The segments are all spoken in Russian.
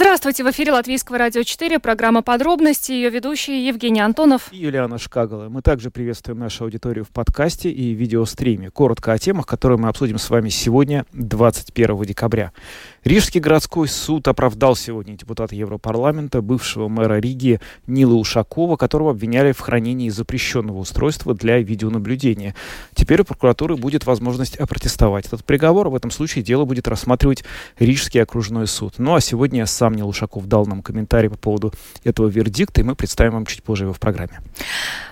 Здравствуйте, в эфире Латвийского радио 4, программа «Подробности», ее ведущие Евгений Антонов и Юлиана Шкагала. Мы также приветствуем нашу аудиторию в подкасте и видеостриме. Коротко о темах, которые мы обсудим с вами сегодня, 21 декабря. Рижский городской суд оправдал сегодня депутата Европарламента, бывшего мэра Риги Нила Ушакова, которого обвиняли в хранении запрещенного устройства для видеонаблюдения. Теперь у прокуратуры будет возможность опротестовать этот приговор. В этом случае дело будет рассматривать Рижский окружной суд. Ну а сегодня сам Нил Ушаков дал нам комментарий по поводу этого вердикта, и мы представим вам чуть позже его в программе.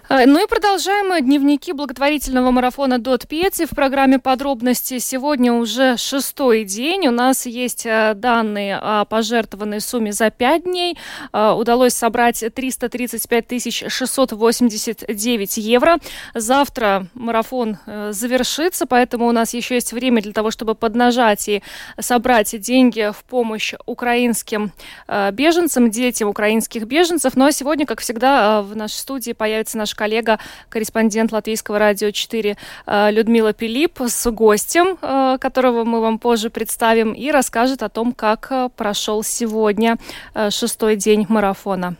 Э, ну и продолжаем дневники благотворительного марафона Дот Пети в программе подробности. Сегодня уже шестой день. У нас есть э, данные о пожертвованной сумме за пять дней. Э, удалось собрать 335 689 евро. Завтра марафон завершится, поэтому у нас еще есть время для того, чтобы поднажать и собрать деньги в помощь украинским беженцам, детям украинских беженцев. А сегодня, как всегда, в нашей студии появится наш коллега, корреспондент Латвийского радио 4 э, Людмила Пилип с гостем, э, которого мы вам позже представим, и расскажет о том, как э, прошел сегодня шестой день марафона.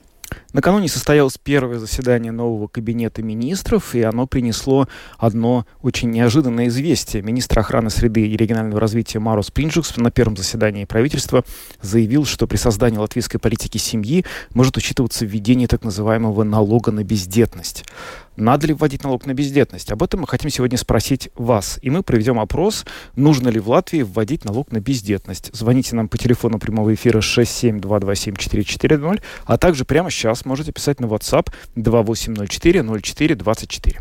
Накануне состоялось первое заседание нового кабинета министров, и оно принесло одно очень неожиданное известие. Министр охраны среды и регионального развития Марус Принджукс на первом заседании правительства заявил, что при создании латвийской политики семьи может учитываться введение так называемого налога на бездетность. Надо ли вводить налог на бездетность? Об этом мы хотим сегодня спросить вас. И мы проведем опрос, нужно ли в Латвии вводить налог на бездетность. Звоните нам по телефону прямого эфира 67227440, а также прямо сейчас можете писать на WhatsApp 2804 04 24.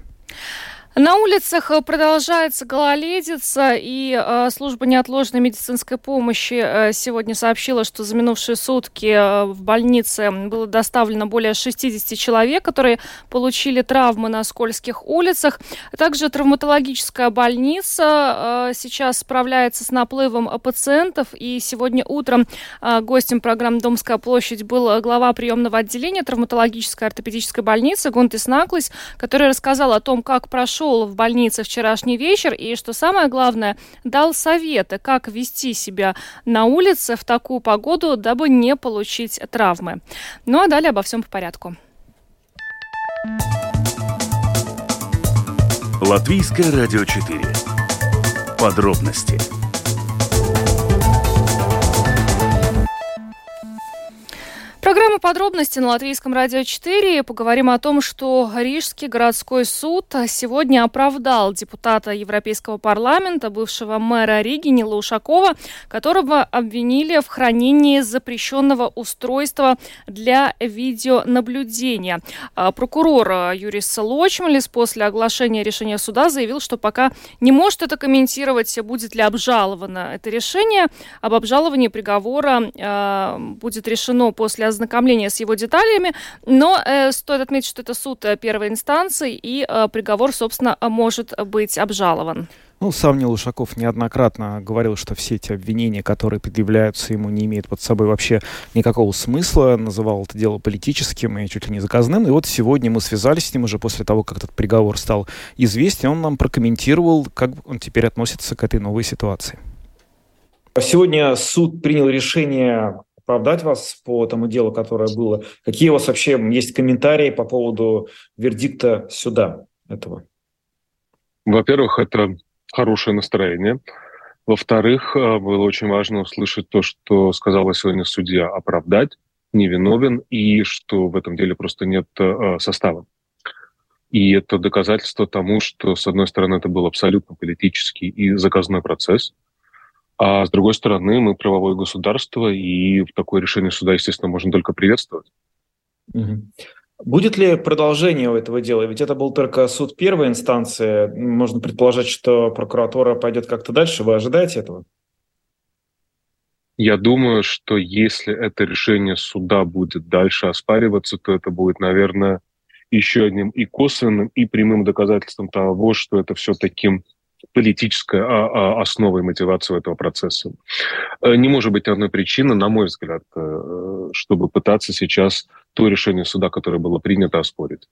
На улицах э, продолжается гололедица, и э, служба неотложной медицинской помощи э, сегодня сообщила, что за минувшие сутки в больнице было доставлено более 60 человек, которые получили травмы на скользких улицах. Также травматологическая больница сейчас справляется с наплывом пациентов, и сегодня утром гостем программы «Домская площадь» был глава приемного отделения травматологической ортопедической больницы Гунтис Наклис, который рассказал о том, как прошел прошел в больнице вчерашний вечер и, что самое главное, дал советы, как вести себя на улице в такую погоду, дабы не получить травмы. Ну а далее обо всем по порядку. Латвийское радио 4. Подробности Программа подробности на Латвийском радио 4. Поговорим о том, что Рижский городской суд сегодня оправдал депутата Европейского парламента, бывшего мэра Риги Нила Ушакова, которого обвинили в хранении запрещенного устройства для видеонаблюдения. А прокурор Юрис Лочмалис после оглашения решения суда заявил, что пока не может это комментировать, будет ли обжаловано это решение. Об обжаловании приговора э, будет решено после ознакомления с его деталями, но э, стоит отметить, что это суд э, первой инстанции, и э, приговор, собственно, может быть обжалован. Ну, сам Нил Ушаков неоднократно говорил, что все эти обвинения, которые предъявляются ему, не имеют под собой вообще никакого смысла, называл это дело политическим и чуть ли не заказным. И вот сегодня мы связались с ним уже после того, как этот приговор стал известен, он нам прокомментировал, как он теперь относится к этой новой ситуации. Сегодня суд принял решение оправдать вас по тому делу, которое было. Какие у вас вообще есть комментарии по поводу вердикта суда этого? Во-первых, это хорошее настроение. Во-вторых, э, было очень важно услышать то, что сказала сегодня судья оправдать, невиновен, и что в этом деле просто нет э, состава. И это доказательство тому, что, с одной стороны, это был абсолютно политический и заказной процесс – а с другой стороны, мы правовое государство, и в такое решение суда, естественно, можно только приветствовать. Угу. Будет ли продолжение у этого дела? Ведь это был только суд первой инстанции. Можно предположить, что прокуратура пойдет как-то дальше. Вы ожидаете этого? Я думаю, что если это решение суда будет дальше оспариваться, то это будет, наверное, еще одним и косвенным, и прямым доказательством того, что это все-таки политическая а, основа и мотивация этого процесса. Э, не может быть одной причины, на мой взгляд, э, чтобы пытаться сейчас то решение суда, которое было принято, оспорить.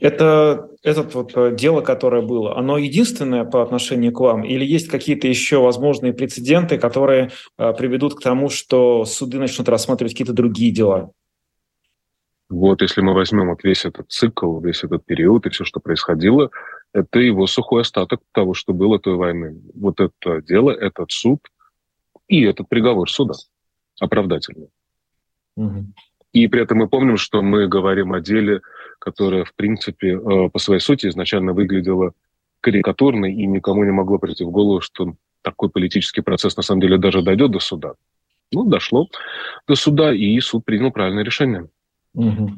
Это это вот э, дело, которое было, оно единственное по отношению к вам, или есть какие-то еще возможные прецеденты, которые приведут к тому, что суды начнут рассматривать какие-то другие дела? Вот если мы возьмем вот весь этот цикл, весь этот период и все, что происходило, это его сухой остаток того, что было той войны. Вот это дело, этот суд и этот приговор суда оправдательный. Угу. И при этом мы помним, что мы говорим о деле, которое, в принципе, э, по своей сути изначально выглядело карикатурно, и никому не могло прийти в голову, что такой политический процесс на самом деле даже дойдет до суда. Ну, дошло до суда, и суд принял правильное решение. Угу.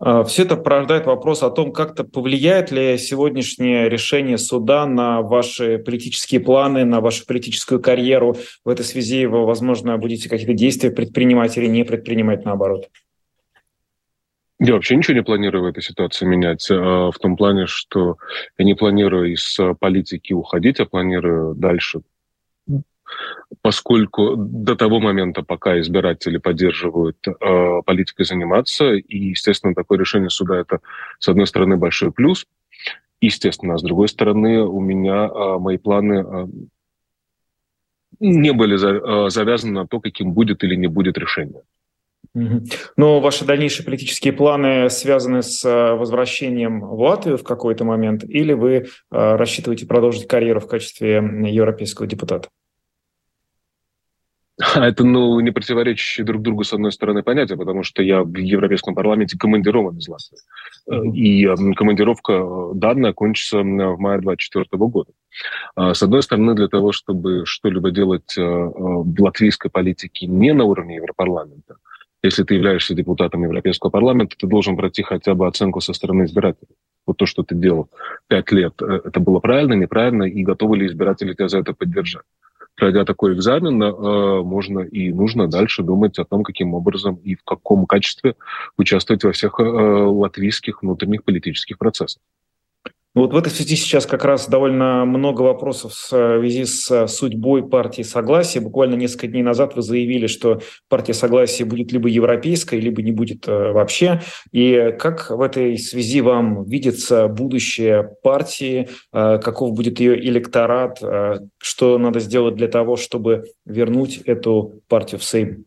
Все это порождает вопрос о том, как-то повлияет ли сегодняшнее решение суда на ваши политические планы, на вашу политическую карьеру. В этой связи вы, возможно, будете какие-то действия предпринимать или не предпринимать наоборот. Я вообще ничего не планирую в этой ситуации менять, а, в том плане, что я не планирую из политики уходить, а планирую дальше поскольку до того момента, пока избиратели поддерживают э, политикой заниматься, и, естественно, такое решение суда это, с одной стороны, большой плюс, естественно, а с другой стороны, у меня э, мои планы э, не были за, э, завязаны на то, каким будет или не будет решение. Но ваши дальнейшие политические планы связаны с э, возвращением в Латвию в какой-то момент, или вы э, рассчитываете продолжить карьеру в качестве европейского депутата? Это, ну, не противоречащие друг другу, с одной стороны, понятия, потому что я в Европейском парламенте командирован из Латвии. Mm-hmm. И командировка э, данная кончится в мае 2024 года. А, с одной стороны, для того, чтобы что-либо делать э, в латвийской политике не на уровне Европарламента, если ты являешься депутатом Европейского парламента, ты должен пройти хотя бы оценку со стороны избирателей. Вот то, что ты делал пять лет, это было правильно, неправильно, и готовы ли избиратели тебя за это поддержать пройдя такой экзамен, э, можно и нужно дальше думать о том, каким образом и в каком качестве участвовать во всех э, латвийских внутренних политических процессах. Вот в этой связи сейчас как раз довольно много вопросов в связи с судьбой партии Согласия. Буквально несколько дней назад вы заявили, что партия Согласия будет либо европейской, либо не будет э, вообще. И как в этой связи вам видится будущее партии, э, каков будет ее электорат, э, что надо сделать для того, чтобы вернуть эту партию в Сейм?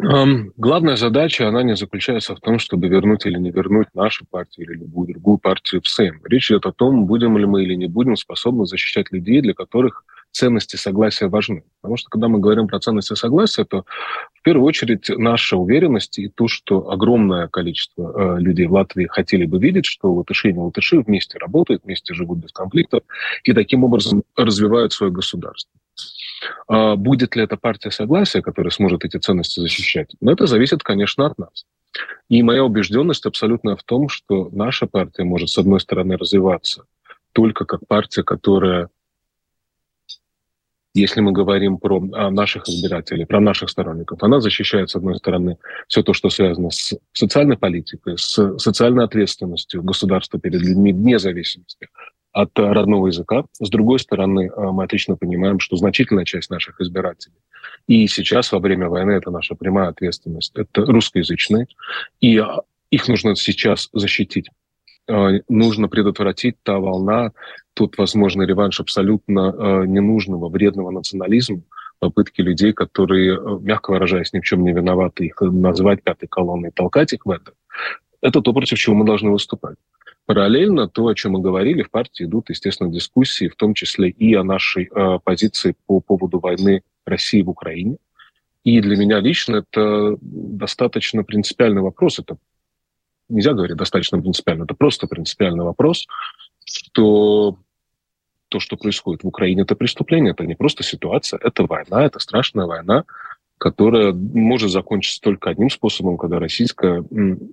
Главная задача, она не заключается в том, чтобы вернуть или не вернуть нашу партию или любую другую партию в Сейм. Речь идет о том, будем ли мы или не будем способны защищать людей, для которых ценности согласия важны. Потому что когда мы говорим про ценности согласия, то в первую очередь наша уверенность и то, что огромное количество э, людей в Латвии хотели бы видеть, что латыши и не латыши вместе работают, вместе живут без конфликтов и таким образом развивают свое государство. А будет ли эта партия согласия, которая сможет эти ценности защищать? Но это зависит, конечно, от нас. И моя убежденность абсолютно в том, что наша партия может, с одной стороны, развиваться только как партия, которая, если мы говорим про а, наших избирателей, про наших сторонников, она защищает, с одной стороны, все то, что связано с социальной политикой, с социальной ответственностью государства перед людьми вне зависимости от родного языка. С другой стороны, э, мы отлично понимаем, что значительная часть наших избирателей, и сейчас во время войны это наша прямая ответственность, это русскоязычные, и их нужно сейчас защитить. Э, нужно предотвратить та волна, тот возможный реванш абсолютно э, ненужного, вредного национализма, попытки людей, которые, мягко выражаясь, ни в чем не виноваты, их назвать пятой колонной, толкать их в это, это то, против чего мы должны выступать. Параллельно то, о чем мы говорили, в партии идут, естественно, дискуссии, в том числе и о нашей э, позиции по поводу войны России в Украине. И для меня лично это достаточно принципиальный вопрос. Это нельзя говорить достаточно принципиально, это просто принципиальный вопрос, что то, что происходит в Украине, это преступление, это не просто ситуация, это война, это страшная война, которая может закончиться только одним способом, когда российская,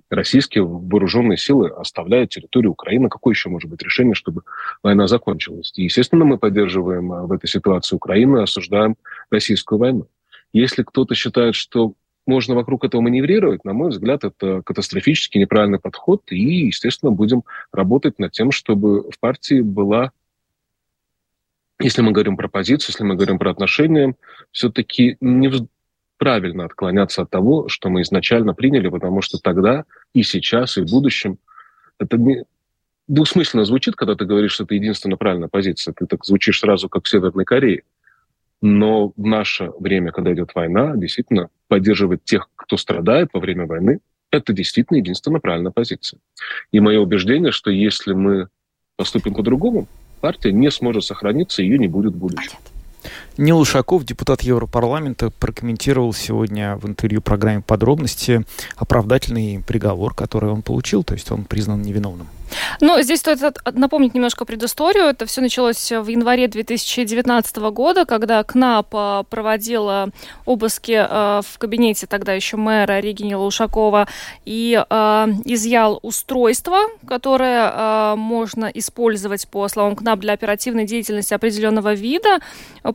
российские вооруженные силы оставляют территорию Украины. Какое еще может быть решение, чтобы война закончилась? И, естественно, мы поддерживаем а, в этой ситуации Украину и осуждаем российскую войну. Если кто-то считает, что можно вокруг этого маневрировать, на мой взгляд, это катастрофически неправильный подход. И, естественно, будем работать над тем, чтобы в партии была если мы говорим про позицию, если мы говорим про отношения, все-таки не, правильно отклоняться от того, что мы изначально приняли, потому что тогда и сейчас, и в будущем это не... двусмысленно звучит, когда ты говоришь, что это единственная правильная позиция. Ты так звучишь сразу, как в Северной Корее. Но в наше время, когда идет война, действительно, поддерживать тех, кто страдает во время войны, это действительно единственная правильная позиция. И мое убеждение, что если мы поступим по-другому, партия не сможет сохраниться, ее не будет в будущем. Нил Ушаков, депутат Европарламента, прокомментировал сегодня в интервью программе «Подробности» оправдательный приговор, который он получил, то есть он признан невиновным. Ну, здесь стоит напомнить немножко предысторию. Это все началось в январе 2019 года, когда КНАП проводила обыски а, в кабинете тогда еще мэра Регини Лушакова и а, изъял устройство, которое можно использовать, по словам КНАП, для оперативной деятельности определенного вида.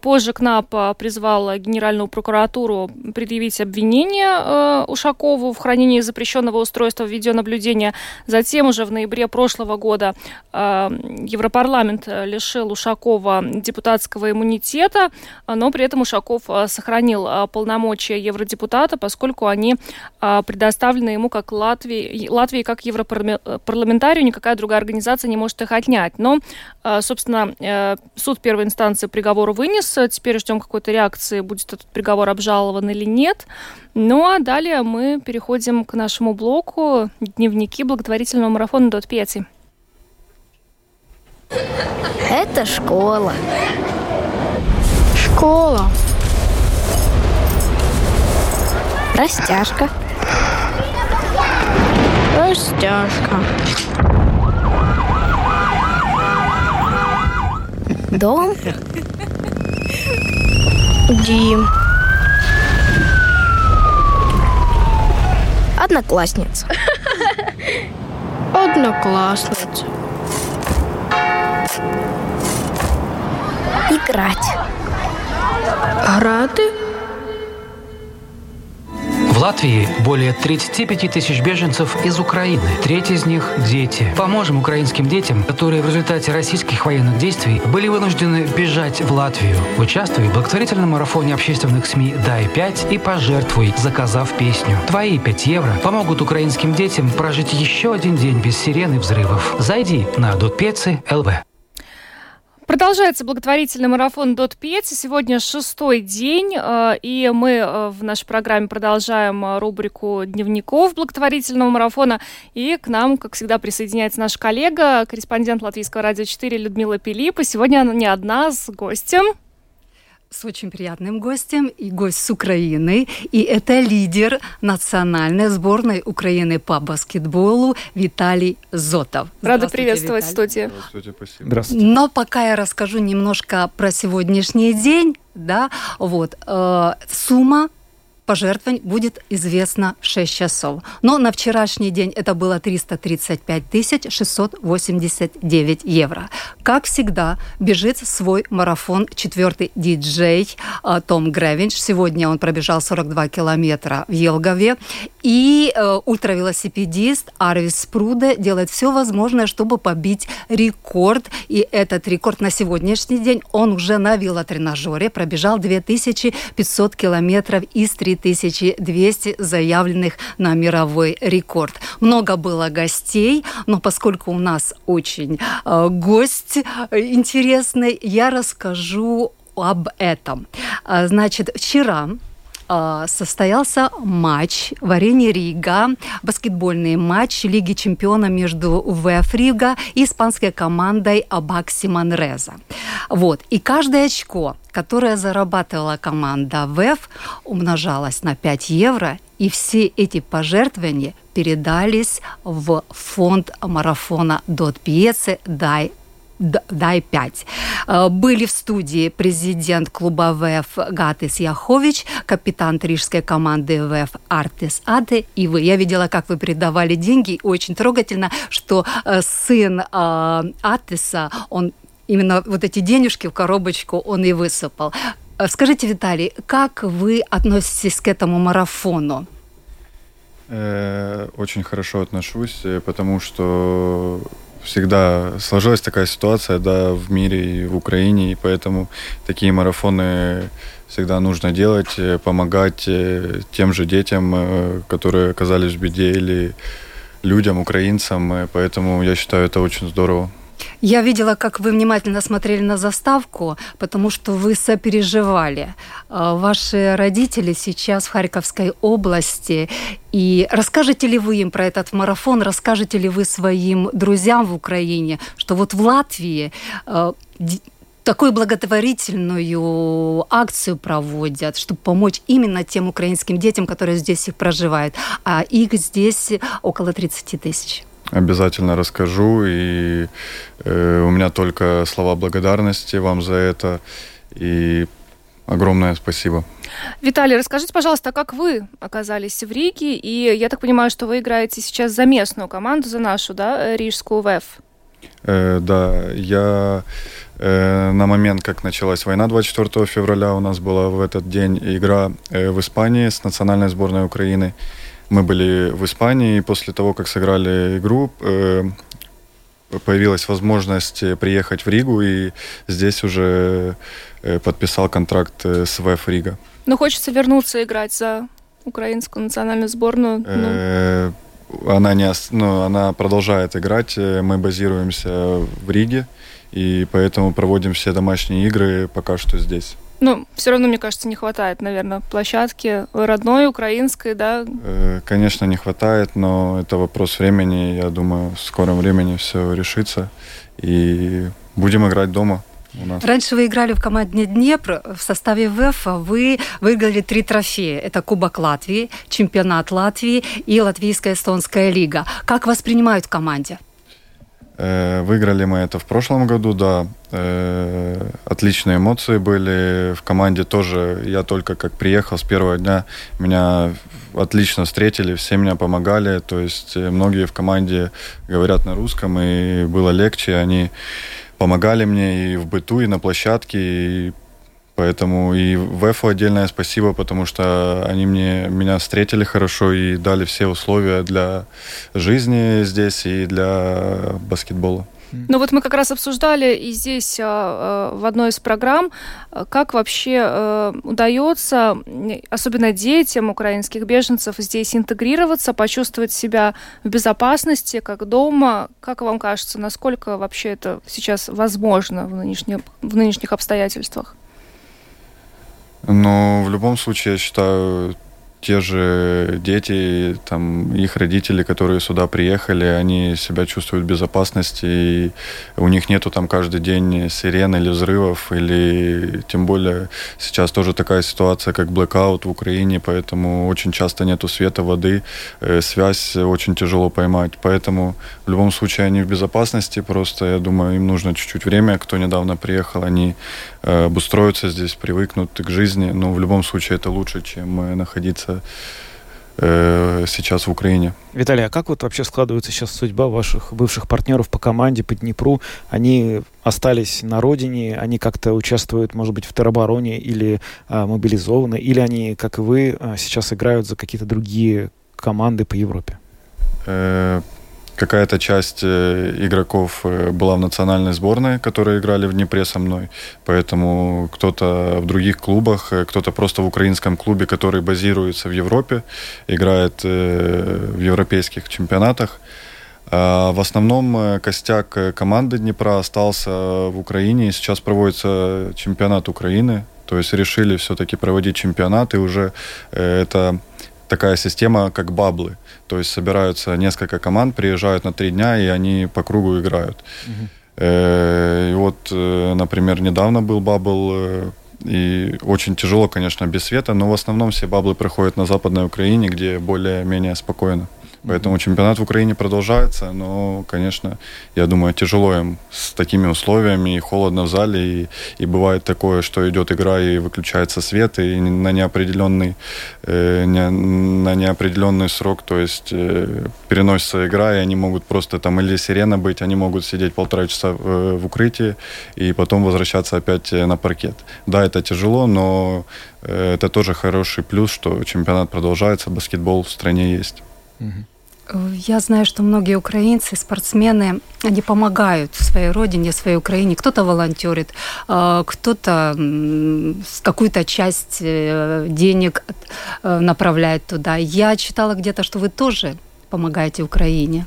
Позже КНАП призвал Генеральную прокуратуру предъявить обвинение Ушакову в хранении запрещенного устройства видеонаблюдения. Затем уже в ноябре прошлого года э, Европарламент э, лишил Ушакова депутатского иммунитета, но при этом Ушаков э, сохранил полномочия евродепутата, поскольку они предоставлены ему как Латвии, Латвии как европарламентарию, никакая другая организация не может их отнять. Но, собственно, суд первой инстанции приговор вынес, теперь ждем какой-то реакции, будет этот приговор обжалован или нет. Ну а далее мы переходим к нашему блоку «Дневники благотворительного марафона Дот Пьети». Это школа. Школа. Растяжка. Растяжка. Дом. Дим. Одноклассница. Одноклассница. Играть. Грати? Латвии более 35 тысяч беженцев из Украины. Треть из них – дети. Поможем украинским детям, которые в результате российских военных действий были вынуждены бежать в Латвию. Участвуй в благотворительном марафоне общественных СМИ «Дай 5» и пожертвуй, заказав песню. Твои 5 евро помогут украинским детям прожить еще один день без сирены взрывов. Зайди на Дотпецы ЛВ. Продолжается благотворительный марафон Дот Пьети. Сегодня шестой день, э, и мы э, в нашей программе продолжаем э, рубрику дневников благотворительного марафона. И к нам, как всегда, присоединяется наш коллега, корреспондент Латвийского радио 4 Людмила Пилипа. Сегодня она не одна, с гостем с очень приятным гостем, и гость с Украины, и это лидер национальной сборной Украины по баскетболу Виталий Зотов. Рада приветствовать Виталий. в студии. Здравствуйте, спасибо. Здравствуйте. Но пока я расскажу немножко про сегодняшний день, да, вот, э, сумма пожертвований будет известно в 6 часов. Но на вчерашний день это было 335 689 евро. Как всегда, бежит свой марафон четвертый диджей э, Том Гревинч. Сегодня он пробежал 42 километра в Елгове. И э, ультравелосипедист Арвис Пруде делает все возможное, чтобы побить рекорд. И этот рекорд на сегодняшний день он уже на велотренажере пробежал 2500 километров из 3000 2200 заявленных на мировой рекорд. Много было гостей, но поскольку у нас очень э, гость интересный, я расскажу об этом. А, значит, вчера состоялся матч в арене Рига, баскетбольный матч Лиги чемпиона между ВФ Рига и испанской командой Абакси Манреза. Вот. И каждое очко, которое зарабатывала команда ВФ, умножалось на 5 евро, и все эти пожертвования передались в фонд марафона Дот Пьеце «Дай дай 5. Э, были в студии президент клуба ВФ Гатис Яхович, капитан рижской команды ВФ Артис Аде и вы. Я видела, как вы передавали деньги. Очень трогательно, что э, сын э, Атиса, он именно вот эти денежки в коробочку он и высыпал. Скажите, Виталий, как вы относитесь к этому марафону? Очень хорошо отношусь, потому что всегда сложилась такая ситуация, да, в мире и в Украине, и поэтому такие марафоны всегда нужно делать, э, помогать э, тем же детям, э, которые оказались в беде, или людям, украинцам, поэтому я считаю это очень здорово. Я видела, как вы внимательно смотрели на заставку, потому что вы сопереживали. А, ваши родители сейчас в Харьковской области. И расскажете ли вы им про этот марафон, расскажете ли вы своим друзьям в Украине, что вот в Латвии а, такую благотворительную акцию проводят, чтобы помочь именно тем украинским детям, которые здесь их проживают. А их здесь около 30 тысяч. Обязательно расскажу. И э, у меня только слова благодарности вам за это. И огромное спасибо. Виталий, расскажите, пожалуйста, а как вы оказались в Риге? И я так понимаю, что вы играете сейчас за местную команду, за нашу, да, Рижскую ВЭФ? Э, да, я э, на момент, как началась война 24 февраля, у нас была в этот день игра э, в Испании с национальной сборной Украины. Мы были в Испании, и после того, как сыграли игру, э, появилась возможность приехать в Ригу, и здесь уже э, подписал контракт э, с ВФ Рига. Но хочется вернуться играть за украинскую национальную сборную. Ну. Она, не, ну, она продолжает играть. Мы базируемся в Риге, и поэтому проводим все домашние игры пока что здесь. Ну, все равно, мне кажется, не хватает, наверное, площадки родной, украинской, да? Э, конечно, не хватает, но это вопрос времени. Я думаю, в скором времени все решится. И будем играть дома. У нас. Раньше вы играли в команде Днепр. В составе ВЭФ вы выиграли три трофея. Это Кубок Латвии, Чемпионат Латвии и Латвийская эстонская лига. Как вас принимают в команде? Э, выиграли мы это в прошлом году, да. Э, отличные эмоции были. В команде тоже, я только как приехал с первого дня, меня отлично встретили, все меня помогали. То есть э, многие в команде говорят на русском, и было легче. Они помогали мне и в быту, и на площадке, и Поэтому и ВЭФу отдельное спасибо, потому что они мне, меня встретили хорошо и дали все условия для жизни здесь и для баскетбола. Ну вот мы как раз обсуждали и здесь а, а, в одной из программ, как вообще а, удается, особенно детям украинских беженцев, здесь интегрироваться, почувствовать себя в безопасности, как дома. Как вам кажется, насколько вообще это сейчас возможно в нынешних, в нынешних обстоятельствах? Но в любом случае, я считаю, те же дети, там, их родители, которые сюда приехали, они себя чувствуют в безопасности, и у них нету там каждый день сирен или взрывов, или тем более сейчас тоже такая ситуация, как блэкаут в Украине, поэтому очень часто нету света, воды, э, связь очень тяжело поймать, поэтому в любом случае они в безопасности, просто я думаю, им нужно чуть-чуть время, кто недавно приехал, они обустроятся здесь, привыкнут к жизни, но в любом случае это лучше, чем э, находиться э, сейчас в Украине. Виталий, а как вот вообще складывается сейчас судьба ваших бывших партнеров по команде, по Днепру? Они остались на родине, они как-то участвуют, может быть, в теробороне или а, мобилизованы, или они, как и вы, а, сейчас играют за какие-то другие команды по Европе? Какая-то часть э, игроков э, была в национальной сборной, которые играли в Днепре со мной. Поэтому кто-то в других клубах, э, кто-то просто в украинском клубе, который базируется в Европе, играет в европейских чемпионатах. А в основном костяк команды Днепра остался в Украине, и сейчас проводится чемпионат Украины. То есть решили все-таки проводить чемпионат, и уже это такая система, как баблы. То есть собираются несколько команд, приезжают на три дня, и они по кругу играют. Угу. И вот, э, например, недавно был бабл, э, и очень тяжело, конечно, без света, но в основном все баблы проходят на Западной Украине, где более-менее спокойно. Поэтому чемпионат в Украине продолжается, но, конечно, я думаю, тяжело им с такими условиями, и холодно в зале, и, и бывает такое, что идет игра и выключается свет, и на неопределенный, э, не, на неопределенный срок, то есть э, переносится игра, и они могут просто там или сирена быть, они могут сидеть полтора часа в, в укрытии, и потом возвращаться опять на паркет. Да, это тяжело, но э, это тоже хороший плюс, что чемпионат продолжается, баскетбол в стране есть. Я знаю, что многие украинцы, спортсмены, они помогают своей родине, своей Украине. Кто-то волонтерит, а, кто-то какую-то часть э, денег э, направляет туда. Я читала где-то, что вы тоже помогаете Украине.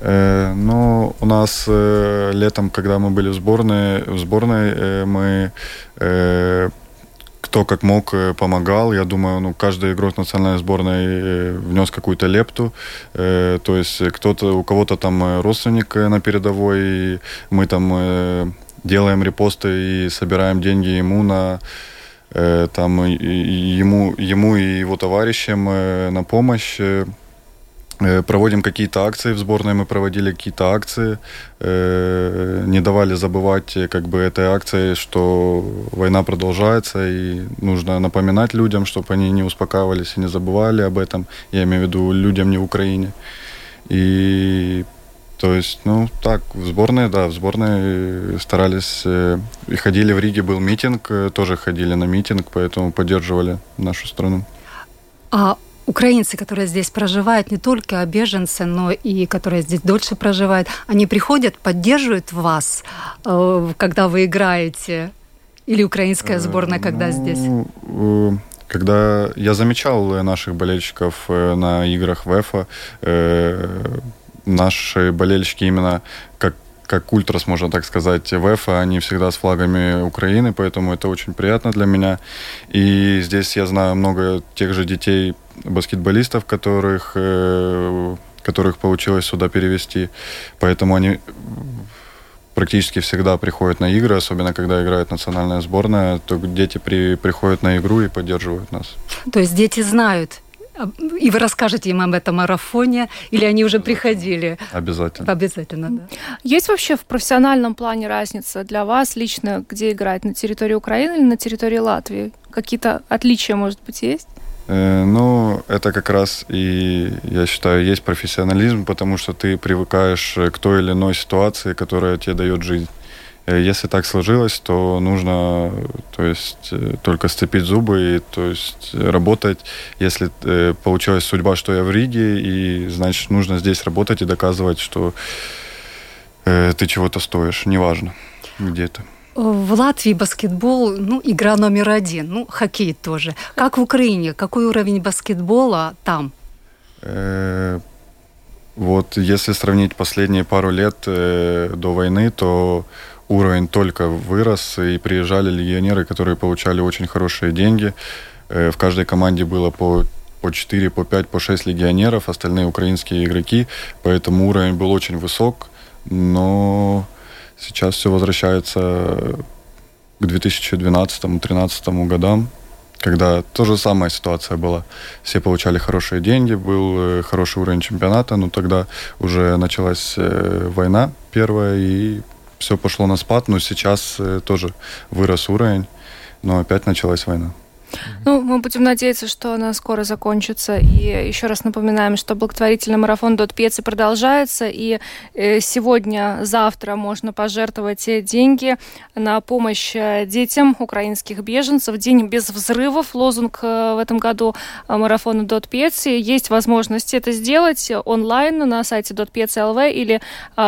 Э, ну, у нас э, летом, когда мы были в сборной, в сборной э, мы э, кто как мог э, помогал. Я думаю, ну, каждый игрок национальной сборной э, внес какую-то лепту. Э, то есть кто-то, у кого-то там родственник на передовой, и мы там делаем репосты и собираем деньги ему на там ему, ему и его товарищам на помощь. Э, проводим какие-то акции в сборной, мы проводили какие-то акции, э, не давали забывать э, как бы этой акции, что война продолжается и нужно напоминать людям, чтобы они не успокаивались и не забывали об этом. Я имею в виду людям не в Украине. И то есть, ну, так, в сборной, да, в сборной старались, и ходили в Риге, был митинг, тоже ходили на митинг, поэтому поддерживали нашу страну. А украинцы, которые здесь проживают, не только беженцы, но и которые здесь дольше проживают, они приходят, поддерживают вас, э, когда вы играете? Или украинская сборная, когда ну, здесь? Э, когда я замечал наших болельщиков э, на играх ВЭФа, наши болельщики именно как как ультрас, можно так сказать, ВЭФа, они всегда с флагами Украины, поэтому это очень приятно для меня. И здесь я знаю много тех же детей, баскетболистов, которых, э, которых получилось сюда перевести. Поэтому они практически всегда приходят на игры, особенно когда играет национальная сборная, то дети при, приходят на игру и поддерживают нас. То есть дети знают и вы расскажете им об этом марафоне, или они уже приходили? Обязательно. Обязательно, да. Есть вообще в профессиональном плане разница для вас лично, где играть, на территории Украины или на территории Латвии? Какие-то отличия, может быть, есть? Э, ну, это как раз и, я считаю, есть профессионализм, потому что ты привыкаешь к той или иной ситуации, которая тебе дает жизнь. Э, если так сложилось, то нужно, то есть, э, только сцепить зубы и, то есть, работать. Если получилась судьба, что я в Риге, и, значит, нужно здесь работать и доказывать, что ты чего-то стоишь, неважно где то в Латвии баскетбол, ну, игра номер один, ну, хоккей тоже. Как в Украине? Какой уровень баскетбола там? Э, вот если сравнить последние пару лет э, до войны, то уровень только вырос, и приезжали легионеры, которые получали очень хорошие деньги. Э, в каждой команде было по по 4, по 5, по 6 легионеров, остальные украинские игроки, поэтому уровень был очень высок, но Сейчас все возвращается к 2012-2013 годам, когда то же самая ситуация была. Все получали хорошие деньги, был э, хороший уровень чемпионата, но тогда уже началась э, война первая, и все пошло на спад, но сейчас э, тоже вырос уровень, но опять началась война. Ну, мы будем надеяться, что она скоро закончится. И еще раз напоминаем, что благотворительный марафон Дот Пеци продолжается. И э, сегодня, завтра можно пожертвовать деньги на помощь э, детям украинских беженцев. День без взрывов. Лозунг э, в этом году марафона Дот Пеци. Есть возможность это сделать онлайн на сайте Дот ЛВ или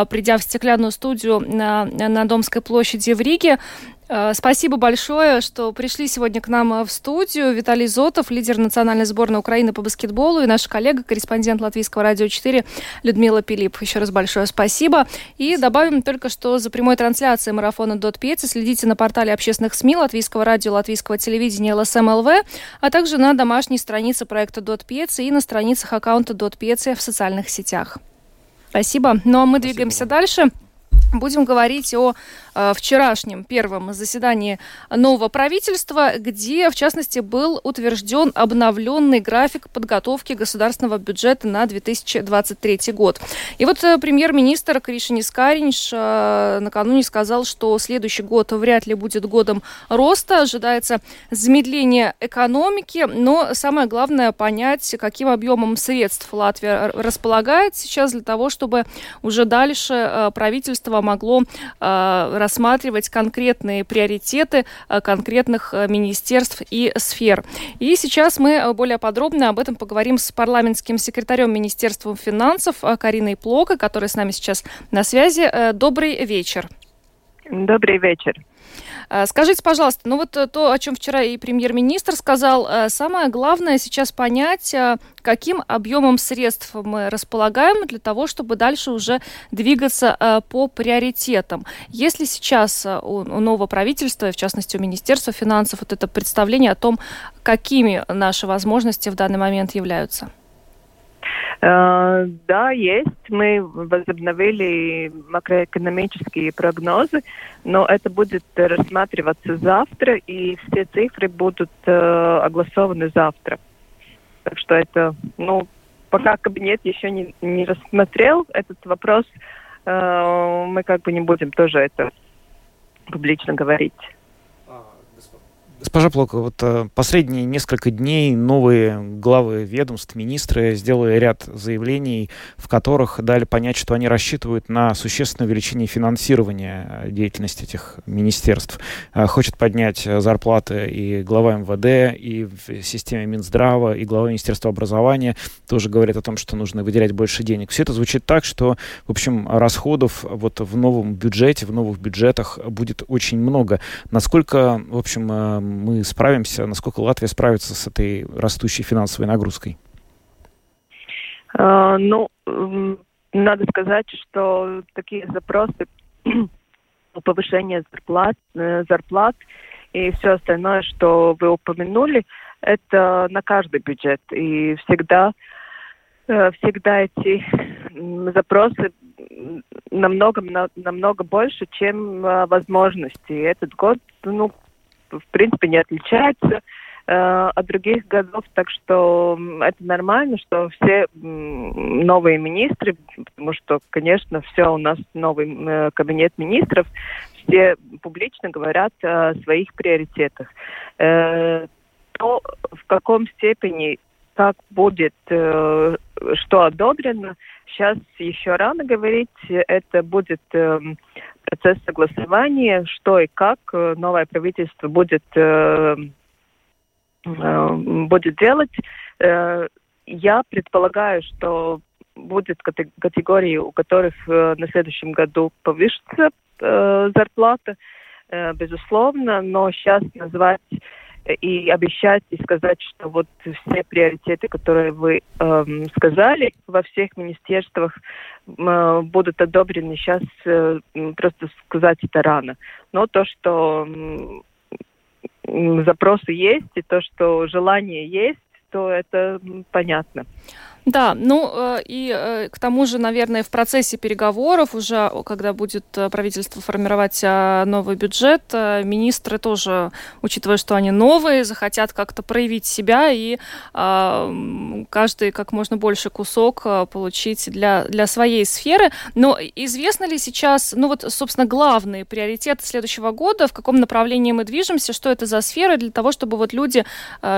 придя в стеклянную студию на, на Домской площади в Риге. Э, спасибо большое, что пришли сегодня к нам э, в студию. Виталий Зотов, лидер национальной сборной Украины по баскетболу, и наш коллега, корреспондент Латвийского радио 4 Людмила Пилип. Еще раз большое спасибо. И добавим только, что за прямой трансляцией марафона Dod pieci следите на портале общественных СМИ Латвийского радио, Латвийского телевидения LSM.LV, а также на домашней странице проекта Dod pieci и на страницах аккаунта Dod pieci в социальных сетях. Спасибо. Ну а мы Спасибо. двигаемся дальше. Будем говорить о э, вчерашнем первом заседании нового правительства, где, в частности, был утвержден обновленный график подготовки государственного бюджета на 2023 год. И вот э, премьер-министр Кришинис Каринш э, накануне сказал, что следующий год вряд ли будет годом роста, ожидается замедление экономики, но самое главное понять, каким объемом средств Латвия располагает сейчас для того, чтобы уже дальше э, правительство правительство могло рассматривать конкретные приоритеты конкретных министерств и сфер. И сейчас мы более подробно об этом поговорим с парламентским секретарем Министерства финансов Кариной Плока, которая с нами сейчас на связи. Добрый вечер. Добрый вечер. Э, скажите, пожалуйста, ну вот э, то, о чем вчера и премьер-министр сказал, э, самое главное сейчас понять, каким объемом средств мы располагаем для того, чтобы дальше уже двигаться по приоритетам. Если сейчас у нового правительства, в частности у Министерства финансов, вот это представление о том, какими наши возможности в данный момент являются? Э, да, есть. Мы возобновили макроэкономические прогнозы, но это будет рассматриваться завтра, и все цифры будут э, огласованы завтра. Так что это, ну, пока кабинет еще не, не рассмотрел этот вопрос, э, мы как бы не будем тоже это публично говорить. Госпожа Плока, вот э, последние несколько дней новые главы ведомств, министры сделали ряд заявлений, в которых дали понять, что они рассчитывают на существенное увеличение финансирования э, деятельности этих министерств. Э, хочет поднять зарплаты и глава МВД, и в системе Минздрава, и глава Министерства образования тоже говорят о том, что нужно выделять больше денег. Все это звучит так, что, в общем, расходов вот в новом бюджете, в новых бюджетах будет очень много. Насколько, в общем, мы справимся, насколько Латвия справится с этой растущей финансовой нагрузкой? А, ну, надо сказать, что такие запросы повышения зарплат, э, зарплат и все остальное, что вы упомянули, это на каждый бюджет. И всегда, э, всегда эти запросы намного, намного больше, чем э, возможности. Этот год, ну, в принципе не отличается э, от других годов, так что это нормально, что все новые министры, потому что, конечно, все у нас новый э, кабинет министров, все публично говорят о своих приоритетах. Э, то, в каком степени как будет, что одобрено, сейчас еще рано говорить. Это будет э, процесс согласования, что и как э, новое правительство будет, э, э, будет делать. Я предполагаю, что будет категории, у которых на следующем году повысится зарплата, безусловно, но сейчас назвать и обещать и сказать, что вот все приоритеты, которые вы э, сказали во всех министерствах, э, будут одобрены. Сейчас э, просто сказать это рано. Но то, что э, запросы есть и то, что желание есть, то это понятно. Да, ну э, и э, к тому же, наверное, в процессе переговоров уже, когда будет э, правительство формировать новый бюджет, министры тоже, учитывая, что они новые, захотят как-то проявить себя и каждый как можно больше кусок получить для, для своей сферы. Но известно ли сейчас, ну вот, собственно, главные приоритеты следующего года, в каком направлении мы движемся, что это за сферы, для того, чтобы вот люди,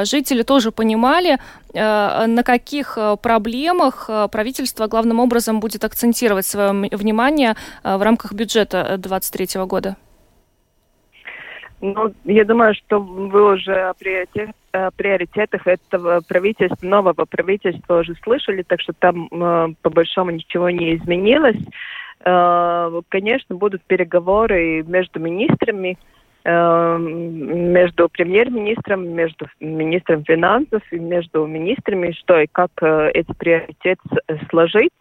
жители тоже понимали, на каких проблемах проблемах э, правительство главным образом будет акцентировать свое внимание э, в рамках бюджета 2023 э, года? Ну, я думаю, что вы уже о, приоритет, о приоритетах этого правительства, нового правительства уже слышали, так что там по большому ничего не изменилось. Конечно, будут переговоры между министрами, между премьер-министром, между министром финансов и между министрами, что и как э, эти приоритеты сложить.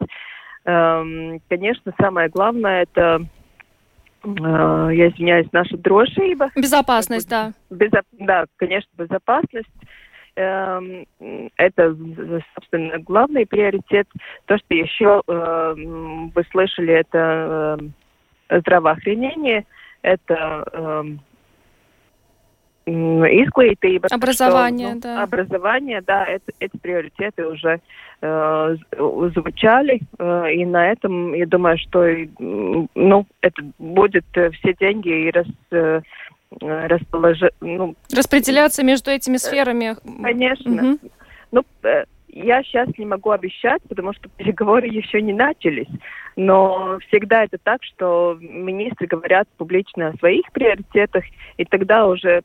Эм, конечно, самое главное это э, я извиняюсь, наша дружба. Безопасность, да. Безо... Да, конечно, безопасность. Эм, это, собственно, главный приоритет. То, что еще вы слышали, это здравоохранение, это изглītība. Образование, что, ну, да. Образование, да, это, эти приоритеты уже э, звучали, э, и на этом, я думаю, что, ну, это будет э, все деньги и рас, э, расположи, ну, распределяться между этими сферами. Конечно. Угу. Ну, э, я сейчас не могу обещать, потому что переговоры еще не начались. Но всегда это так, что министры говорят публично о своих приоритетах, и тогда уже,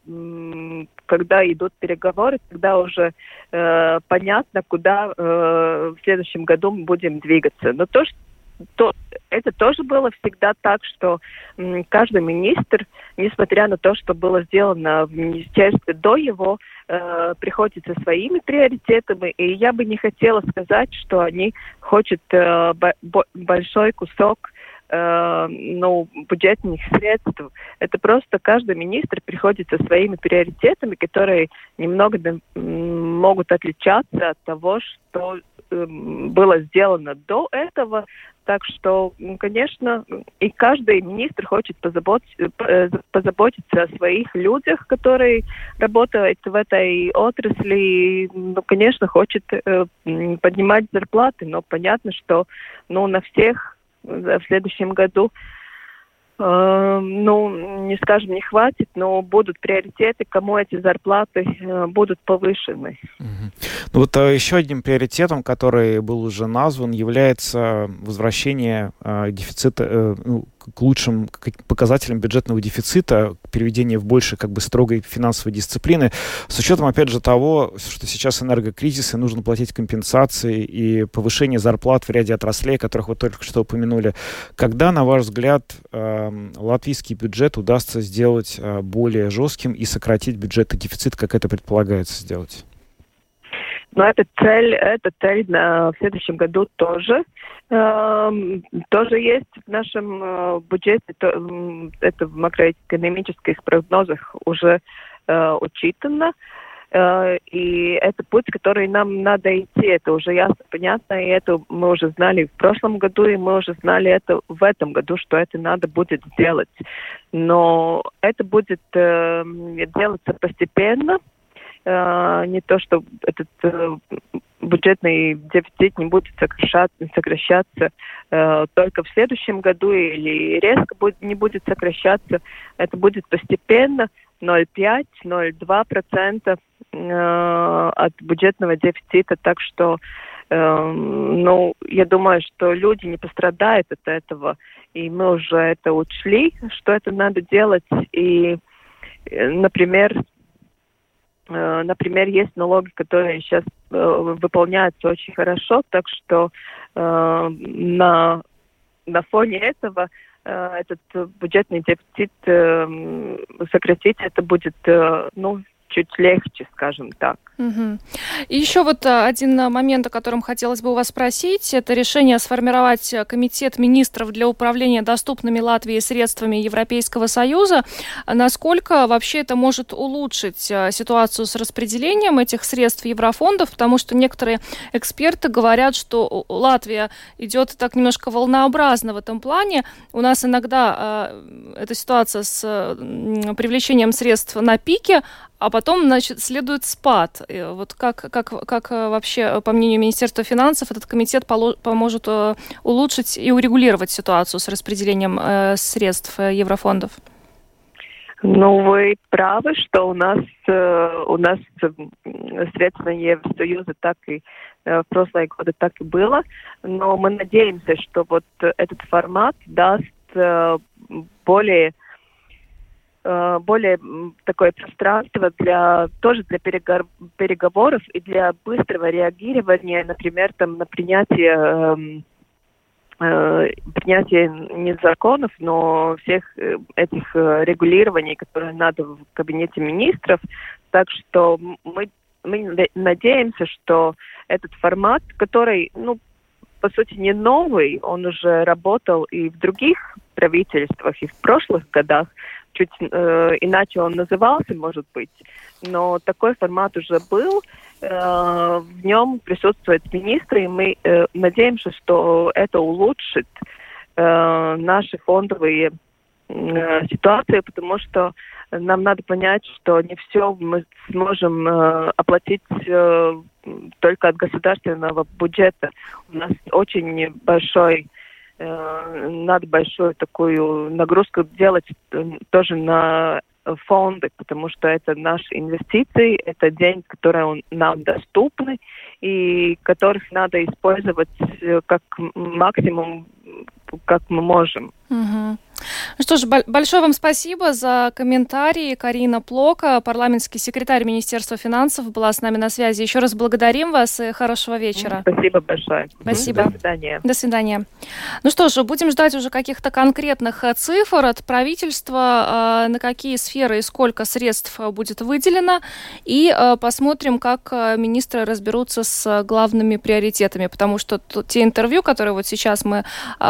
когда идут переговоры, тогда уже э, понятно, куда э, в следующем году мы будем двигаться. Но то, что то, это тоже было всегда так, что каждый министр, несмотря на то, что было сделано в министерстве до его, э, приходит со своими приоритетами. И я бы не хотела сказать, что они хотят э, бо- большой кусок э, ну, бюджетных средств. Это просто каждый министр приходит со своими приоритетами, которые немного могут отличаться от того, что было сделано до этого, так что, конечно, и каждый министр хочет позаботиться, э, позаботиться о своих людях, которые работают в этой отрасли. И, ну, конечно, хочет э, поднимать зарплаты, но понятно, что ну, на всех в следующем году Э, ну, не скажем, не хватит, но будут приоритеты, кому эти зарплаты э, будут повышены. Ну вот э, еще одним приоритетом, который был уже назван, является возвращение дефицита, ну, к лучшим показателям бюджетного дефицита, переведение в больше как бы строгой финансовой дисциплины, с учетом, опять же, того, что сейчас энергокризис, и нужно платить компенсации и повышение зарплат в ряде отраслей, которых вы только что упомянули. Когда, на ваш взгляд, э, латвийский бюджет удастся сделать э, более жестким и сократить бюджетный дефицит, как это предполагается сделать? Но эта цель, эта цель на, в следующем году тоже, э, тоже есть в нашем э, бюджете. То, э, это в макроэкономических прогнозах уже э, учитано. Э, и это путь, который нам надо идти. Это уже ясно, понятно. И это мы уже знали в прошлом году, и мы уже знали это в этом году, что это надо будет сделать. Но это будет э, делаться постепенно Э, не то, что этот э, бюджетный дефицит не будет сокращаться, сокращаться э, только в следующем году или резко будет, не будет сокращаться. Это будет постепенно 0,5-0,2% э, от бюджетного дефицита. Так что, э, ну, я думаю, что люди не пострадают от этого. И мы уже это учли, что это надо делать. И, э, например, Э, например, есть налоги, которые сейчас э, выполняются очень хорошо, так что э, на, на фоне этого этот бюджетный дефицит сократить это будет ну, чуть легче, скажем так. Угу. И еще вот а, один а, момент, о котором хотелось бы у вас спросить, это решение сформировать а, комитет министров для управления доступными Латвии средствами Европейского Союза. Насколько вообще это может улучшить ситуацию с распределением этих средств еврофондов, потому что некоторые эксперты говорят, что Латвия идет так немножко волнообразно в этом плане. У нас иногда эта ситуация с привлечением средств на пике, а потом, значит, следует спад. Вот как, как, как э, вообще, э, по мнению Министерства финансов, этот комитет поможет э, улучшить и урегулировать ситуацию с распределением средств еврофондов? Ну, вы правы, что у нас у нас средства Евросоюза так и в прошлые годы так и было, но мы надеемся, что вот этот формат даст более более такое пространство для тоже для переговоров и для быстрого реагирования, например, там на принятие эм, э, принятие не законов, но всех э, этих регулирований, которые надо в кабинете министров. Так что мы, мы надеемся, что этот формат, который, ну, по сути, не новый, он уже работал и в других правительствах, и в прошлых годах, чуть э, иначе он назывался, может быть, но такой формат уже был. Э, в нем присутствуют министры, и мы э, надеемся, что это улучшит э, наши фондовые э, ситуации, потому что нам надо понять, что не все мы сможем э, оплатить э, только от государственного бюджета. У нас очень большой надо большую такую нагрузку делать э, тоже на фонды, потому что это наши инвестиции, это деньги, которые нам доступны и которых надо использовать э, как максимум как мы можем. Угу. Ну что ж, большое вам спасибо за комментарии. Карина Плока, парламентский секретарь Министерства финансов, была с нами на связи. Еще раз благодарим вас и хорошего вечера. Спасибо большое. Спасибо. До свидания. До свидания. Ну что ж, будем ждать уже каких-то конкретных э, цифр от правительства, э, на какие сферы и сколько средств будет выделено. И э, посмотрим, как министры разберутся с главными приоритетами. Потому что те интервью, которые вот сейчас мы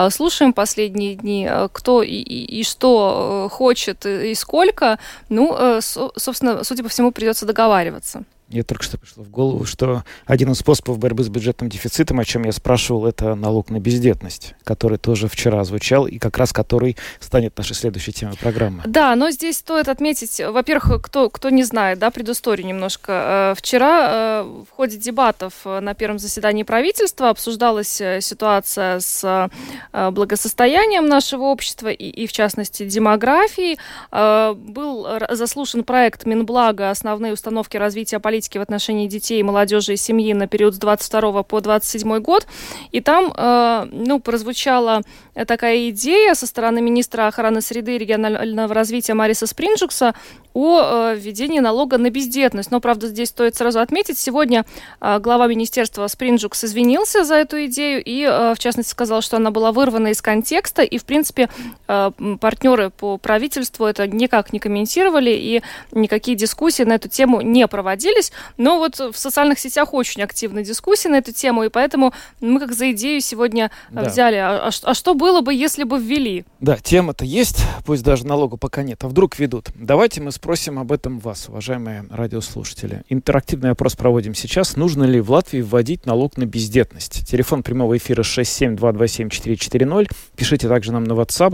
слушаем последние дни, кто и и, что э, хочет и сколько, ну, э, собственно, судя по всему, придется договариваться. Мне только что пришло в голову, что один из способов борьбы с бюджетным дефицитом, о чем я спрашивал, это налог на бездетность, который тоже вчера звучал, и как раз который станет нашей следующей темой программы. Да, но здесь стоит отметить, во-первых, кто, кто не знает, да, предысторию немножко. Э, вчера э, в ходе дебатов э, на первом заседании правительства обсуждалась ситуация с благосостоянием нашего общества и, и в частности, демографии. Был заслушан проект Минблага «Основные установки развития политики политики в отношении детей, молодежи и семьи на период с 22 по 27 год. И там, э, ну, прозвучала такая идея со стороны министра охраны среды и регионального развития Мариса Спринджукса о э, введении налога на бездетность. Но, правда, здесь стоит сразу отметить, сегодня э, глава министерства Спринджукс извинился за эту идею и, э, в частности, сказал, что она была вырвана из контекста, и, в принципе, партнеры по правительству это никак не комментировали, и никакие дискуссии на эту тему не проводились. Но вот в социальных сетях очень активны дискуссии на эту тему, и поэтому мы как за идею сегодня да. взяли. А, а, а что было бы, если бы ввели? Да, тема-то есть, пусть даже налога пока нет, а вдруг ведут. Давайте мы спросим об этом вас, уважаемые радиослушатели. Интерактивный опрос проводим сейчас. Нужно ли в Латвии вводить налог на бездетность? Телефон прямого эфира 67227-440. Пишите также нам на WhatsApp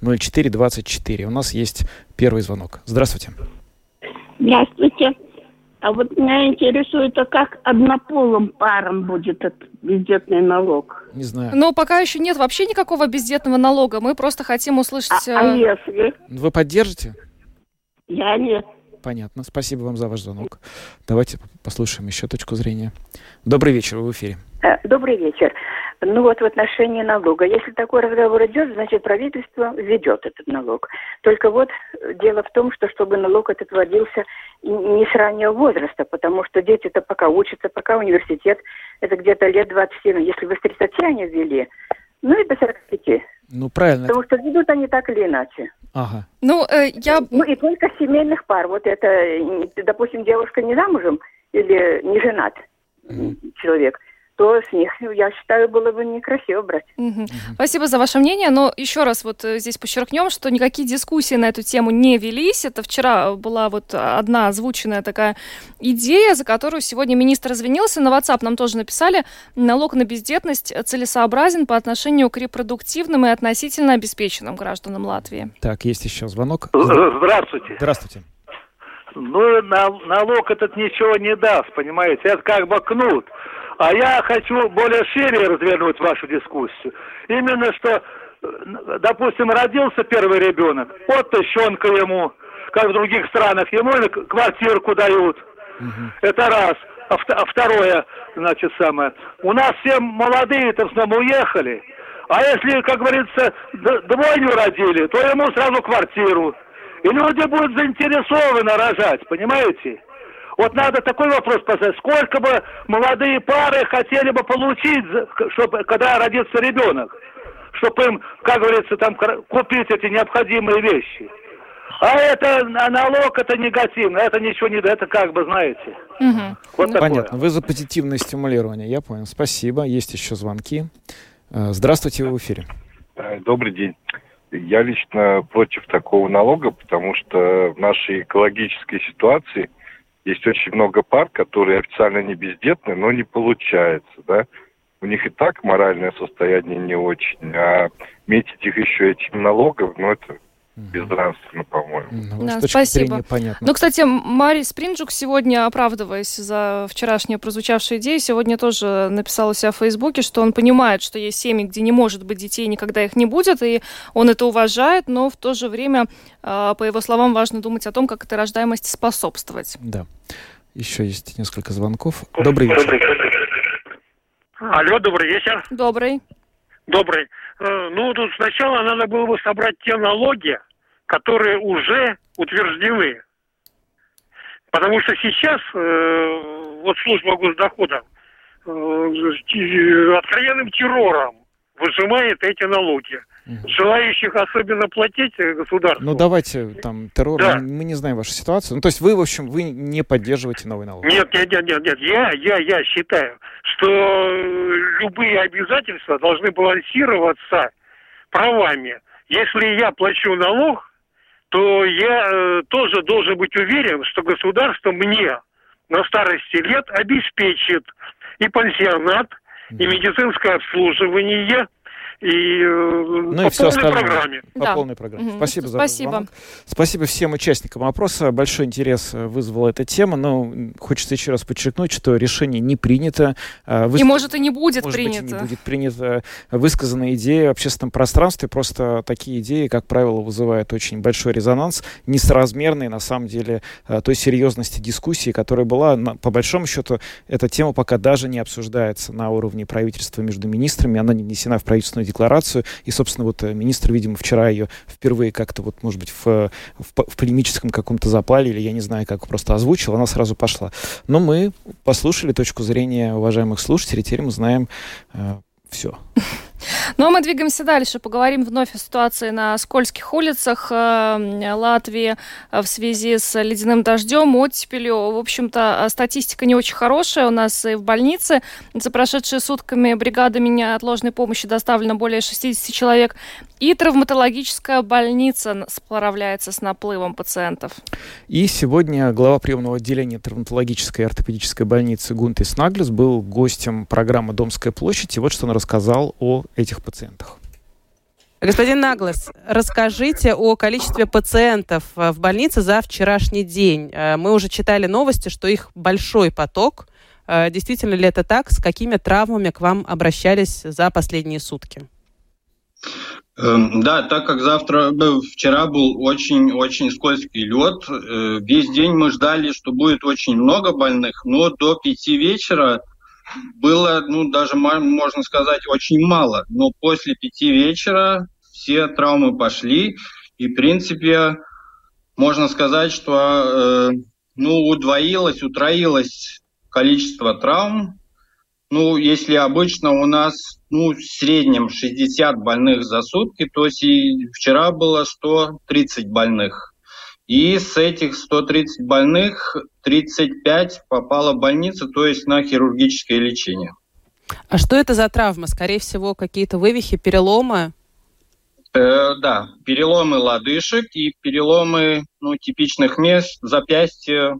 2804-0424. У нас есть первый звонок. Здравствуйте. Здравствуйте. А вот меня интересует, а как однополым парам будет этот бездетный налог? Не знаю. Но пока еще нет вообще никакого бездетного налога. Мы просто хотим услышать... А, а э, если? Вы поддержите? Я нет. Понятно. Спасибо вам за ваш звонок. Давайте послушаем еще точку зрения. Добрый вечер, вы в эфире. Э, добрый вечер. Ну вот в отношении налога. Если такой разговор идет, значит правительство ведет этот налог. Только вот дело в том, что чтобы налог этот вводился не с раннего возраста, потому что дети-то пока учатся, пока университет, это где-то лет 27. Если вы с 30 они ввели, ну и до 45. Ну, правильно. Потому что ведут они так или иначе. Ага. Ну, э, я... Ну, и только семейных пар. Вот это, допустим, девушка не замужем или не женат mm-hmm. человек – то с них, я считаю, было бы некрасиво брать. Угу. Спасибо за ваше мнение, но еще раз вот э, здесь подчеркнем, что никакие дискуссии на эту тему не велись. Это вчера была вот одна озвученная такая идея, за которую сегодня министр извинился. На WhatsApp нам тоже написали, налог на бездетность целесообразен по отношению к репродуктивным и относительно обеспеченным гражданам Латвии. Так, есть еще звонок. Здравствуйте. Здравствуйте. Ну, налог этот ничего не даст, понимаете, это как бы кнут. А я хочу более шире развернуть вашу дискуссию. Именно что, допустим, родился первый ребенок, вот тыщенка ему, как в других странах, ему квартирку дают. Угу. Это раз. А, а второе, значит, самое. У нас все молодые-то в основном уехали. А если, как говорится, двойню родили, то ему сразу квартиру. И люди будут заинтересованы рожать, понимаете? Вот надо такой вопрос поставить. Сколько бы молодые пары хотели бы получить, чтобы, когда родится ребенок? Чтобы им, как говорится, там купить эти необходимые вещи. А это налог, это негативно, это ничего не дает, это как бы, знаете. Угу. Вот ну, Понятно, вы за позитивное стимулирование, я понял. Спасибо, есть еще звонки. Э, здравствуйте, вы в эфире. Э, добрый день. Я лично против такого налога, потому что в нашей экологической ситуации – есть очень много пар, которые официально не бездетны, но не получается, да. У них и так моральное состояние не очень, а метить их еще этим налогом, ну, это безнравственно, по-моему. Ну, да, спасибо. понятно. Ну, кстати, Мари Спринджук сегодня, оправдываясь за вчерашнюю прозвучавшую идею, сегодня тоже написал у себя в Фейсбуке, что он понимает, что есть семьи, где не может быть детей, никогда их не будет, и он это уважает, но в то же время, а, по его словам, важно думать о том, как этой рождаемости способствовать. Да. Еще есть несколько звонков. Добрый вечер. Алло, добрый вечер. Добрый. Добрый. Э, ну, тут сначала надо было бы собрать те налоги, которые уже утверждены. Потому что сейчас э, вот служба госдохода э, откровенным террором выжимает эти налоги. Желающих особенно платить государству. Ну давайте там террор, Да. мы, мы не знаем вашу ситуацию. Ну то есть вы, в общем, вы не поддерживаете новый налог. Нет, нет, нет, нет, нет. Я, я, я считаю, что э, любые обязательства должны балансироваться правами. Если я плачу налог, то я э, тоже должен быть уверен, что государство мне на старости лет обеспечит и пансионат, и медицинское обслуживание, и э, Ну по и все полной остальное. программе. По Да. полной программе. Мгм. Спасибо за Спасибо. звонок. Спасибо всем участникам опроса. Большой интерес э, вызвала эта тема, но хочется еще раз подчеркнуть, что решение не принято. А, И выс- может и не будет может быть, и принято. не будет принята высказанная идея в общественном пространстве. Просто такие идеи, как правило, вызывают очень большой резонанс, несоразмерный, на самом деле, э, той серьезности дискуссии, которая была. По большому счету, эта тема пока даже не обсуждается на уровне правительства между министрами. Она не внесена в правительственную декларацию. И, собственно, вот э, министр, видимо, вчера ее впервые как-то, вот, может быть, в, э, в, в полемическом каком-то запале, или я не знаю, как просто озвучил, она сразу пошла. Но мы послушали точку зрения уважаемых слушателей, теперь мы знаем все. Ну а мы двигаемся дальше. Поговорим вновь о ситуации на скользких улицах э, Латвии э, в связи с ледяным дождем, оттепелью. В общем-то, э, статистика не очень хорошая. У нас и в больнице за прошедшие сутками бригадами неотложной помощи доставлено более 60 человек. И травматологическая больница справляется с наплывом пациентов. И сегодня глава приемного отделения травматологической и ортопедической больницы Гунтис Наглес был гостем программы «Домская площадь». И вот что он рассказал о этих пациентах. Господин Наглас, расскажите о количестве пациентов э, в больнице за вчерашний день. Э, Мы уже читали новости, что их большой поток. Э, Действительно ли это так? С какими травмами к вам обращались за последние сутки? Эм, Да, так как завтра, вчера был очень-очень скользкий лед, весь день мы ждали, что будет очень много больных, но до пяти вечера было, ну, даже можно сказать, очень мало. Но после пяти вечера все травмы пошли, и, в принципе, можно сказать, что, э, ну, удвоилось, утроилось количество травм, ну, если обычно у нас, ну, в среднем 60 больных за сутки, то си- вчера было 130 больных. И с этих 130 больных 35 попало в больницу, то есть на хирургическое лечение. А что это за травма? Скорее всего, какие-то вывихи, переломы? Э, да, переломы лодыжек и переломы ну, типичных мест, запястья,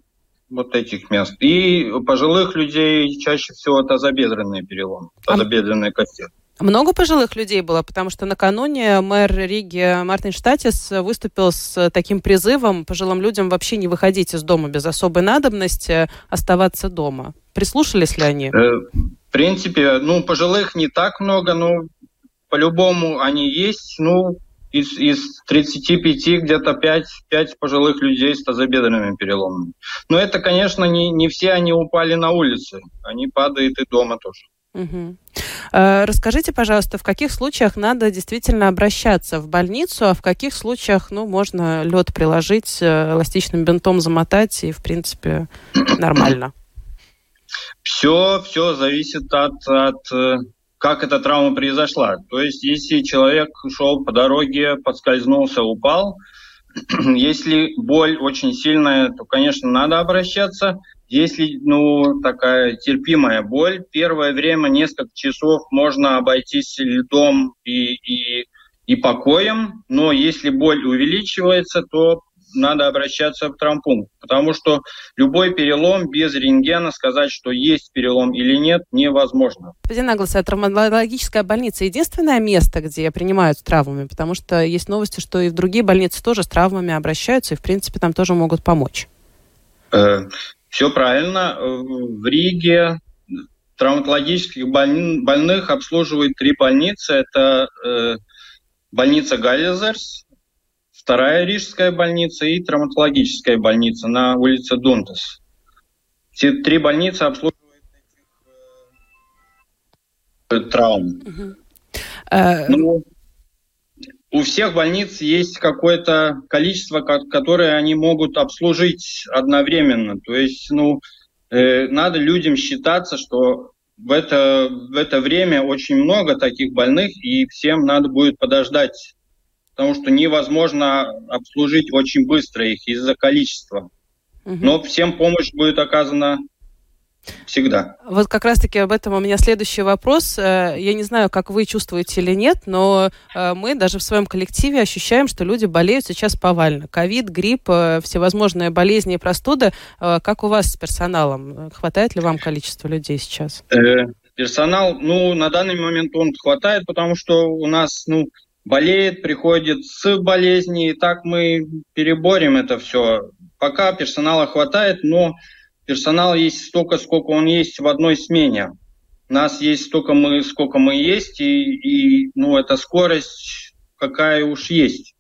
вот этих мест. И у пожилых людей чаще всего тазобедренные переломы, тазобедренные кости. Много пожилых людей было, потому что накануне мэр Риги Мартин Штатис выступил с таким призывом пожилым людям вообще не выходить из дома без особой надобности, оставаться дома. Прислушались ли они? Э, В принципе, ну, пожилых не так много, но по-любому они есть. Ну, из, из 35 где-то 5, 5 пожилых людей с тазобедренными переломами. Но это, конечно, не, не все они упали на улице. Они падают и дома тоже. Э, Расскажите, пожалуйста, в каких случаях надо действительно обращаться в больницу, а в каких случаях, ну, можно лед приложить, э, эластичным бинтом замотать и, в принципе, нормально? Все, все зависит от, от э, как эта травма произошла. То есть, если человек шел по дороге, подскользнулся, упал, если боль очень сильная, то, конечно, надо обращаться. Если, ну, такая терпимая боль, первое время, несколько часов можно обойтись льдом и, и, и покоем, но если боль увеличивается, то надо обращаться в травмпункт, потому что любой перелом без рентгена сказать, что есть перелом или нет, невозможно. Господин Наглас, а травматологическая больница единственное место, где принимают с травмами? Потому что есть новости, что и в другие больницы тоже с травмами обращаются, и, в принципе, там тоже могут помочь. Все правильно. Э, В Риге травматологических больни- больных обслуживают три больницы. Это э, больница Галлизерс, вторая рижская больница и травматологическая больница на улице Дунтас. Все три больницы обслуживают этих, э, травм. Ну, у всех больниц есть какое-то количество, которое они могут обслужить одновременно. То есть, ну, э, надо людям считаться, что в это, в это время очень много таких больных, и всем надо будет подождать, потому что невозможно обслужить очень быстро их из-за количества. Но всем помощь будет оказана Всегда. Вот как раз-таки об этом у меня следующий вопрос. Э, я не знаю, как вы чувствуете или нет, но э, мы даже в своем коллективе ощущаем, что люди болеют сейчас повально. Ковид, грипп, э, всевозможные болезни и простуды. Как у вас с персоналом? Хватает ли вам количество людей сейчас? Персонал, ну, на данный момент он хватает, потому что у нас, ну, болеет, приходит с болезней, и так мы переборем это все. Пока персонала хватает, но персонал есть столько, сколько он есть в одной смене. Нас есть столько мы, сколько мы есть, и, и ну, эта скорость какая уж есть.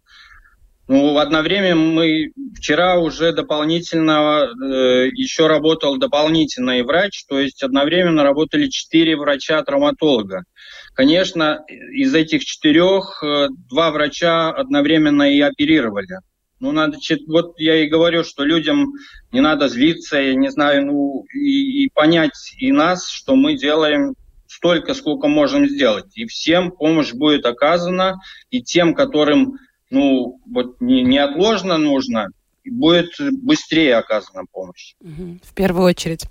Ну, одновременно мы вчера уже дополнительно э, еще работал дополнительный врач, то есть одновременно работали четыре врача-травматолога. Конечно, из этих четырех э, два врача одновременно и оперировали. Ну, надо, вот я и говорю, что людям не надо злиться, я не знаю, ну, и, и понять и нас, что мы делаем столько, сколько можем сделать. И всем помощь будет оказана, и тем, которым, ну, вот не, неотложно нужно, будет быстрее оказана помощь. В первую очередь.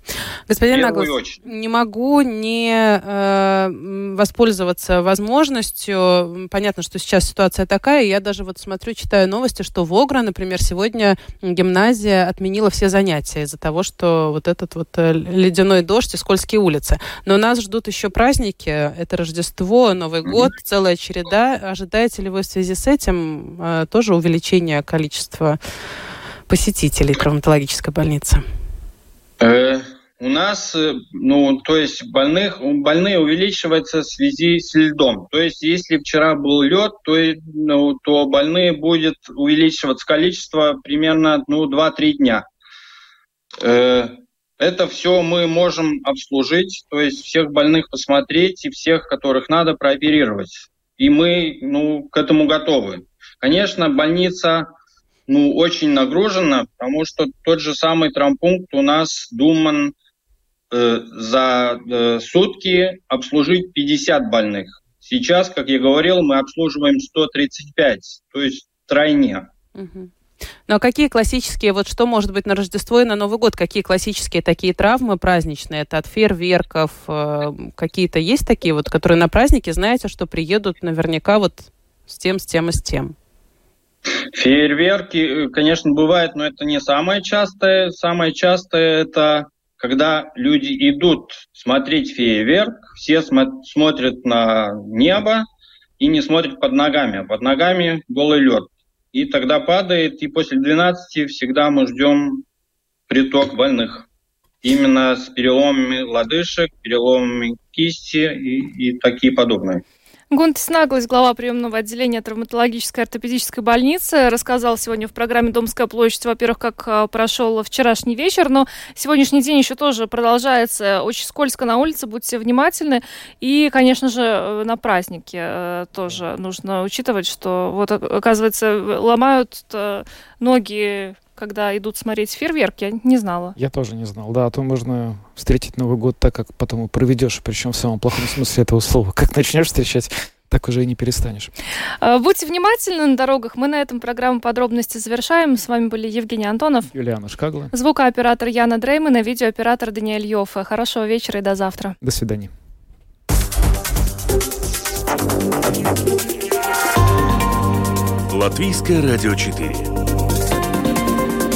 Господин Наглас, не могу не э, воспользоваться возможностью. Понятно, что сейчас ситуация такая. Я даже вот смотрю, читаю новости, что в Огра, например, сегодня гимназия отменила все занятия из-за того, что вот этот вот э, ледяной дождь и скользкие улицы. Но нас ждут еще праздники. Это Рождество, Новый mm-hmm. год, целая череда. Ожидаете ли вы в связи с этим э, тоже увеличения количества посетителей травматологической больницы? Э, у нас, э, ну, то есть больных, больные увеличиваются в связи с льдом. То есть если вчера был лед, то, ну, то больные будет увеличиваться количество примерно ну, 2-3 дня. Э, это все мы можем обслужить, то есть всех больных посмотреть и всех, которых надо, прооперировать. И мы ну, к этому готовы. Конечно, больница ну, очень нагружена, потому что тот же самый травмпункт у нас думан э, за э, сутки обслужить 50 больных. Сейчас, как я говорил, мы обслуживаем 135, то есть тройне. Ну а какие классические, вот что может быть на Рождество и на Новый год, какие классические такие травмы праздничные? Это от фейерверков, э, какие-то есть такие вот, которые на праздники, знаете, что приедут наверняка вот с тем, с тем и с тем? Фейерверки, э, конечно, бывают, но это не самое частое. Самое частое это когда люди идут смотреть фейерверк, все смо- смотрят на небо и не смотрят под ногами, а под ногами голый лед. И тогда падает, и после 12 всегда мы ждем приток больных. Именно с переломами лодыжек, переломами кисти и, и такие подобные. Гунтис Наглас, глава приемного отделения травматологической ортопедической больницы, рассказал сегодня в программе «Домская площадь», во-первых, как а, прошел вчерашний вечер, но сегодняшний день еще тоже продолжается. Очень скользко на улице, будьте внимательны. И, конечно же, э, на празднике э, тоже нужно учитывать, что вот, оказывается, ломают э, ноги когда идут смотреть фейерверк, я не знала. Я тоже не знал, да, а то можно встретить Новый год так, как потом и проведешь, причем в самом плохом смысле этого слова. Как начнешь встречать, так уже и не перестанешь. А, будьте внимательны на дорогах. Мы на этом программу подробности завершаем. С вами были Евгений Антонов. Юлиана Шкагла. Звукооператор Яна Дреймана, видеооператор Даниэль Йоффе. Хорошего вечера и до завтра. До свидания. Латвийское радио 4